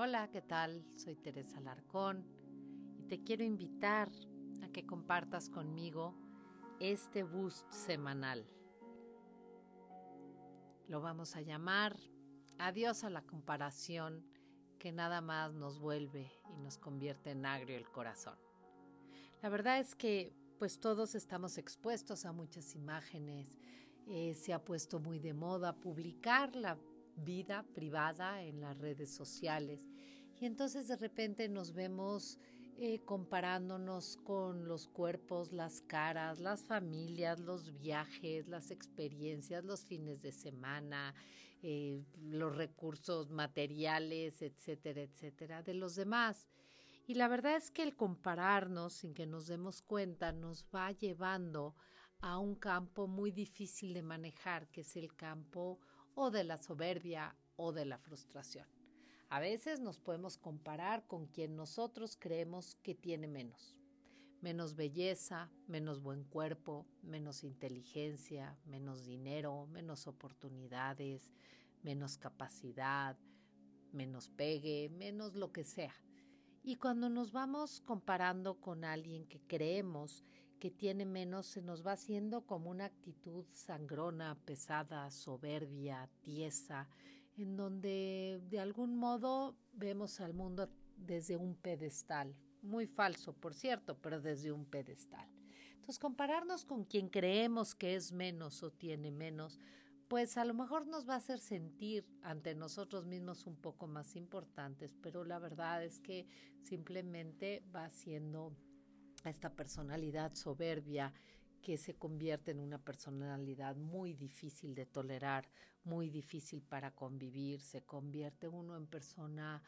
Hola, ¿qué tal? Soy Teresa Larcón y te quiero invitar a que compartas conmigo este boost semanal. Lo vamos a llamar Adiós a la comparación que nada más nos vuelve y nos convierte en agrio el corazón. La verdad es que pues todos estamos expuestos a muchas imágenes. Eh, se ha puesto muy de moda publicar la vida privada en las redes sociales. Y entonces de repente nos vemos eh, comparándonos con los cuerpos, las caras, las familias, los viajes, las experiencias, los fines de semana, eh, los recursos materiales, etcétera, etcétera, de los demás. Y la verdad es que el compararnos sin que nos demos cuenta nos va llevando a un campo muy difícil de manejar, que es el campo o de la soberbia o de la frustración. A veces nos podemos comparar con quien nosotros creemos que tiene menos. Menos belleza, menos buen cuerpo, menos inteligencia, menos dinero, menos oportunidades, menos capacidad, menos pegue, menos lo que sea. Y cuando nos vamos comparando con alguien que creemos que tiene menos se nos va haciendo como una actitud sangrona, pesada, soberbia, tiesa, en donde de algún modo vemos al mundo desde un pedestal, muy falso, por cierto, pero desde un pedestal. Entonces, compararnos con quien creemos que es menos o tiene menos, pues a lo mejor nos va a hacer sentir ante nosotros mismos un poco más importantes, pero la verdad es que simplemente va siendo esta personalidad soberbia que se convierte en una personalidad muy difícil de tolerar, muy difícil para convivir, se convierte uno en persona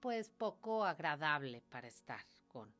pues poco agradable para estar con.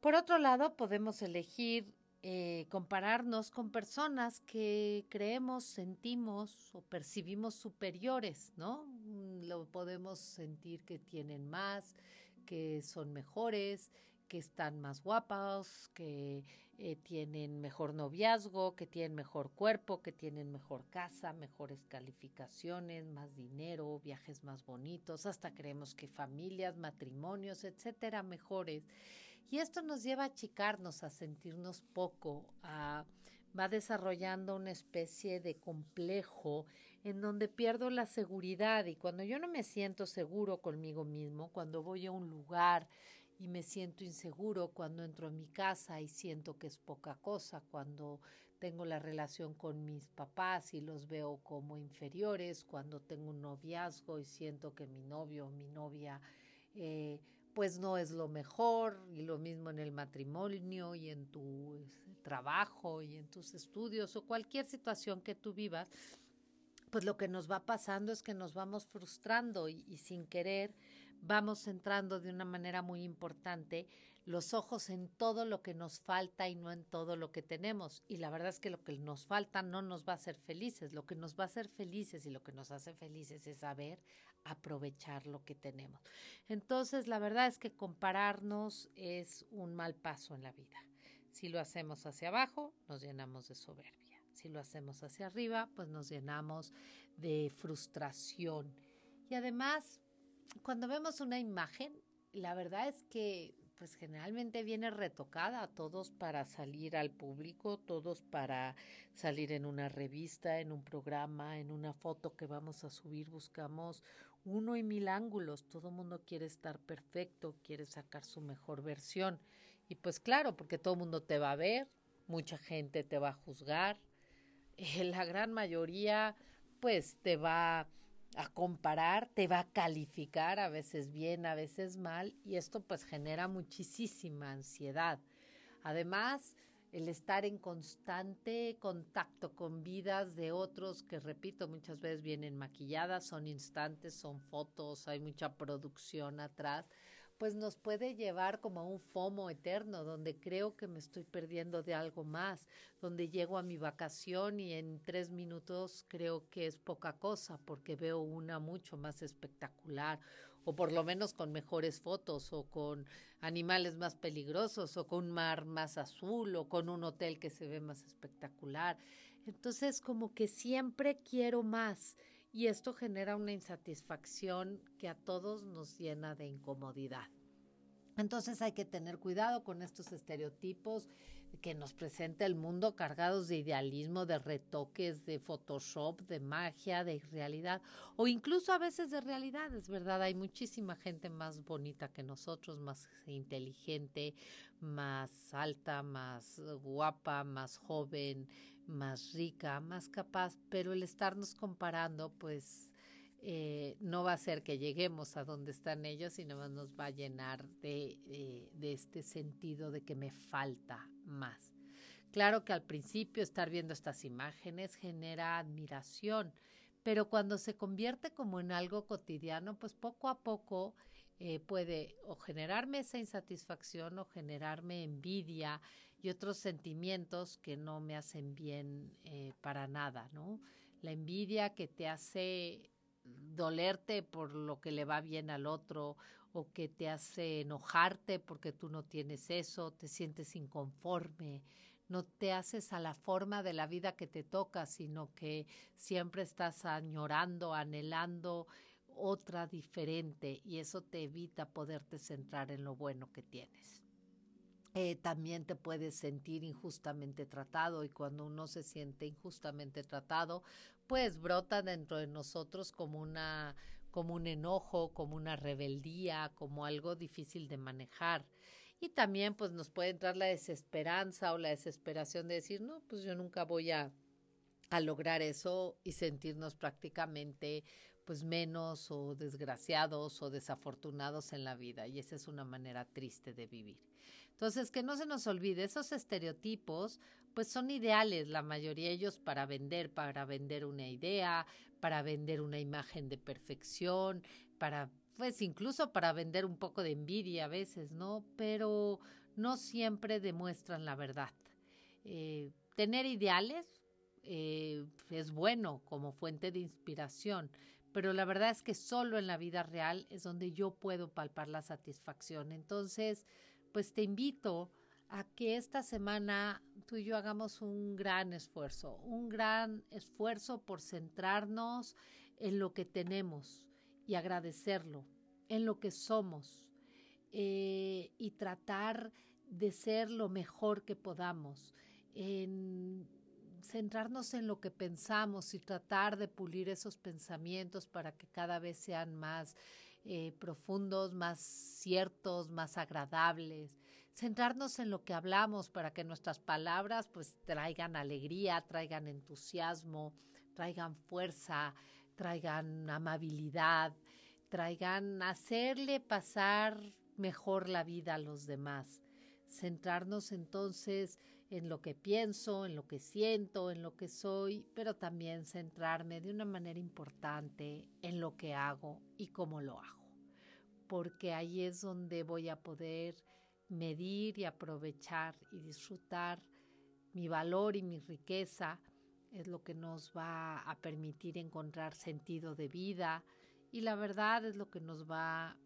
Por otro lado, podemos elegir eh, compararnos con personas que creemos, sentimos o percibimos superiores, ¿no? Lo podemos sentir que tienen más, que son mejores, que están más guapas, que eh, tienen mejor noviazgo, que tienen mejor cuerpo, que tienen mejor casa, mejores calificaciones, más dinero, viajes más bonitos, hasta creemos que familias, matrimonios, etcétera, mejores. Y esto nos lleva a achicarnos, a sentirnos poco, a va desarrollando una especie de complejo en donde pierdo la seguridad y cuando yo no me siento seguro conmigo mismo, cuando voy a un lugar y me siento inseguro cuando entro a mi casa y siento que es poca cosa, cuando tengo la relación con mis papás y los veo como inferiores, cuando tengo un noviazgo y siento que mi novio o mi novia eh, pues no es lo mejor y lo mismo en el matrimonio y en tu este, trabajo y en tus estudios o cualquier situación que tú vivas, pues lo que nos va pasando es que nos vamos frustrando y sin querer vamos centrando de una manera muy importante los ojos en todo lo que nos falta y no en todo lo que tenemos. Y la verdad es que lo que nos falta no nos va a hacer felices. Lo que nos va a hacer felices y lo que nos hace felices es saber aprovechar lo que tenemos. Entonces, la verdad es que compararnos es un mal paso en la vida. Si lo hacemos hacia abajo, nos llenamos de soberbia. Si lo hacemos hacia arriba, pues nos llenamos de frustración. Y además, cuando vemos una imagen, la verdad es que pues generalmente viene retocada, todos para salir al público, todos para salir en una revista, en un programa, en una foto que vamos a subir, buscamos uno y mil ángulos, todo mundo quiere estar perfecto, quiere sacar su mejor versión. Y pues claro, porque todo el mundo te va a ver, mucha gente te va a juzgar, la gran mayoría pues te va a comparar, te va a calificar a veces bien, a veces mal, y esto pues genera muchísima ansiedad. Además, el estar en constante contacto con vidas de otros que, repito, muchas veces vienen maquilladas, son instantes, son fotos, hay mucha producción atrás, pues nos puede llevar como a un FOMO eterno, donde creo que me estoy perdiendo de algo más, donde llego a mi vacación y en tres minutos creo que es poca cosa porque veo una mucho más espectacular, o por lo menos con mejores fotos, o con animales más peligrosos, o con un mar más azul, o con un hotel que se ve más espectacular. Entonces como que siempre quiero más y esto genera una insatisfacción que a todos nos llena de incomodidad. Entonces hay que tener cuidado con estos estereotipos que nos presenta el mundo cargados de idealismo, de retoques, de Photoshop, de magia, de irrealidad o incluso a veces de realidades, ¿verdad? Hay muchísima gente más bonita que nosotros, más inteligente, más alta, más guapa, más joven, más rica, más capaz, pero el estarnos comparando, pues eh, no va a ser que lleguemos a donde están ellos, sino más nos va a llenar de, eh, de este sentido de que me falta más. Claro que al principio estar viendo estas imágenes genera admiración, pero cuando se convierte como en algo cotidiano, pues poco a poco eh, puede o generarme esa insatisfacción o generarme envidia y otros sentimientos que no me hacen bien para nada, ¿no? La envidia que te hace dolerte por lo que le va bien al otro o que te hace enojarte porque tú no tienes eso, te sientes inconforme, no te haces a la forma de la vida que te toca, sino que siempre estás añorando, anhelando otra diferente y eso te evita poderte centrar en lo bueno que tienes. Eh, también te puedes sentir injustamente tratado y cuando uno se siente injustamente tratado, pues brota dentro de nosotros como una como un enojo, como una rebeldía, como algo difícil de manejar. Y también pues nos puede entrar la desesperanza o la desesperación de decir, no, pues yo nunca voy a, a lograr eso y sentirnos prácticamente pues menos o desgraciados o desafortunados en la vida. Y esa es una manera triste de vivir. Entonces, que no se nos olvide, esos estereotipos pues son ideales, la mayoría de ellos para vender, para vender una idea, para vender una imagen de perfección, para, pues incluso para vender un poco de envidia a veces, ¿no? Pero no siempre demuestran la verdad. Eh, tener ideales eh, es bueno como fuente de inspiración, pero la verdad es que solo en la vida real es donde yo puedo palpar la satisfacción. Entonces, pues te invito a que esta semana tú y yo hagamos un gran esfuerzo, un gran esfuerzo por centrarnos en lo que tenemos y agradecerlo, en lo que somos eh, y tratar de ser lo mejor que podamos, en centrarnos en lo que pensamos y tratar de pulir esos pensamientos para que cada vez sean más eh, profundos, más ciertos, más agradables centrarnos en lo que hablamos para que nuestras palabras pues traigan alegría, traigan entusiasmo, traigan fuerza, traigan amabilidad, traigan hacerle pasar mejor la vida a los demás. Centrarnos entonces en lo que pienso, en lo que siento, en lo que soy, pero también centrarme de una manera importante en lo que hago y cómo lo hago. Porque ahí es donde voy a poder medir y aprovechar y disfrutar mi valor y mi riqueza es lo que nos va a permitir encontrar sentido de vida y la verdad es lo que nos va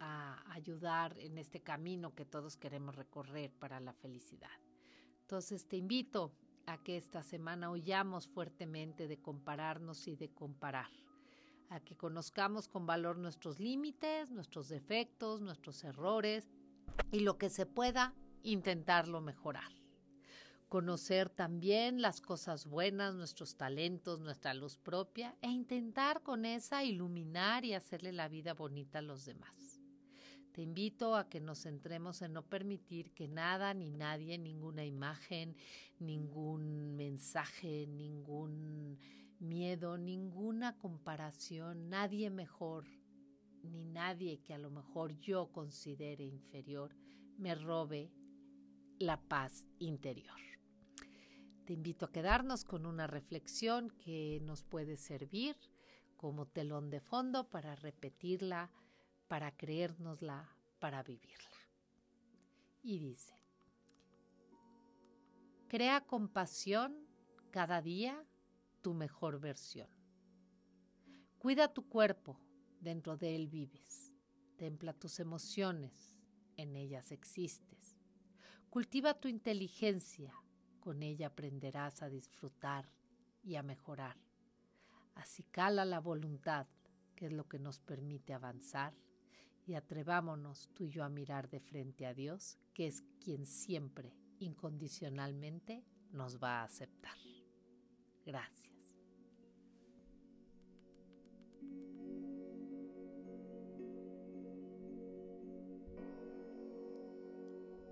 a ayudar en este camino que todos queremos recorrer para la felicidad. Entonces te invito a que esta semana huyamos fuertemente de compararnos y de comparar, a que conozcamos con valor nuestros límites, nuestros defectos, nuestros errores y lo que se pueda, intentarlo mejorar. Conocer también las cosas buenas, nuestros talentos, nuestra luz propia e intentar con esa iluminar y hacerle la vida bonita a los demás. Te invito a que nos centremos en no permitir que nada ni nadie, ninguna imagen, ningún mensaje, ningún miedo, ninguna comparación, nadie mejor, ni nadie que a lo mejor yo considere inferior me robe la paz interior. Te invito a quedarnos con una reflexión que nos puede servir como telón de fondo para repetirla, para creérnosla, para vivirla. Y dice, crea compasión cada día tu mejor versión. Cuida tu cuerpo dentro de él vives. Templa tus emociones, en ellas existes. Cultiva tu inteligencia, con ella aprenderás a disfrutar y a mejorar. Así cala la voluntad, que es lo que nos permite avanzar, y atrevámonos tú y yo a mirar de frente a Dios, que es quien siempre, incondicionalmente, nos va a aceptar. Gracias.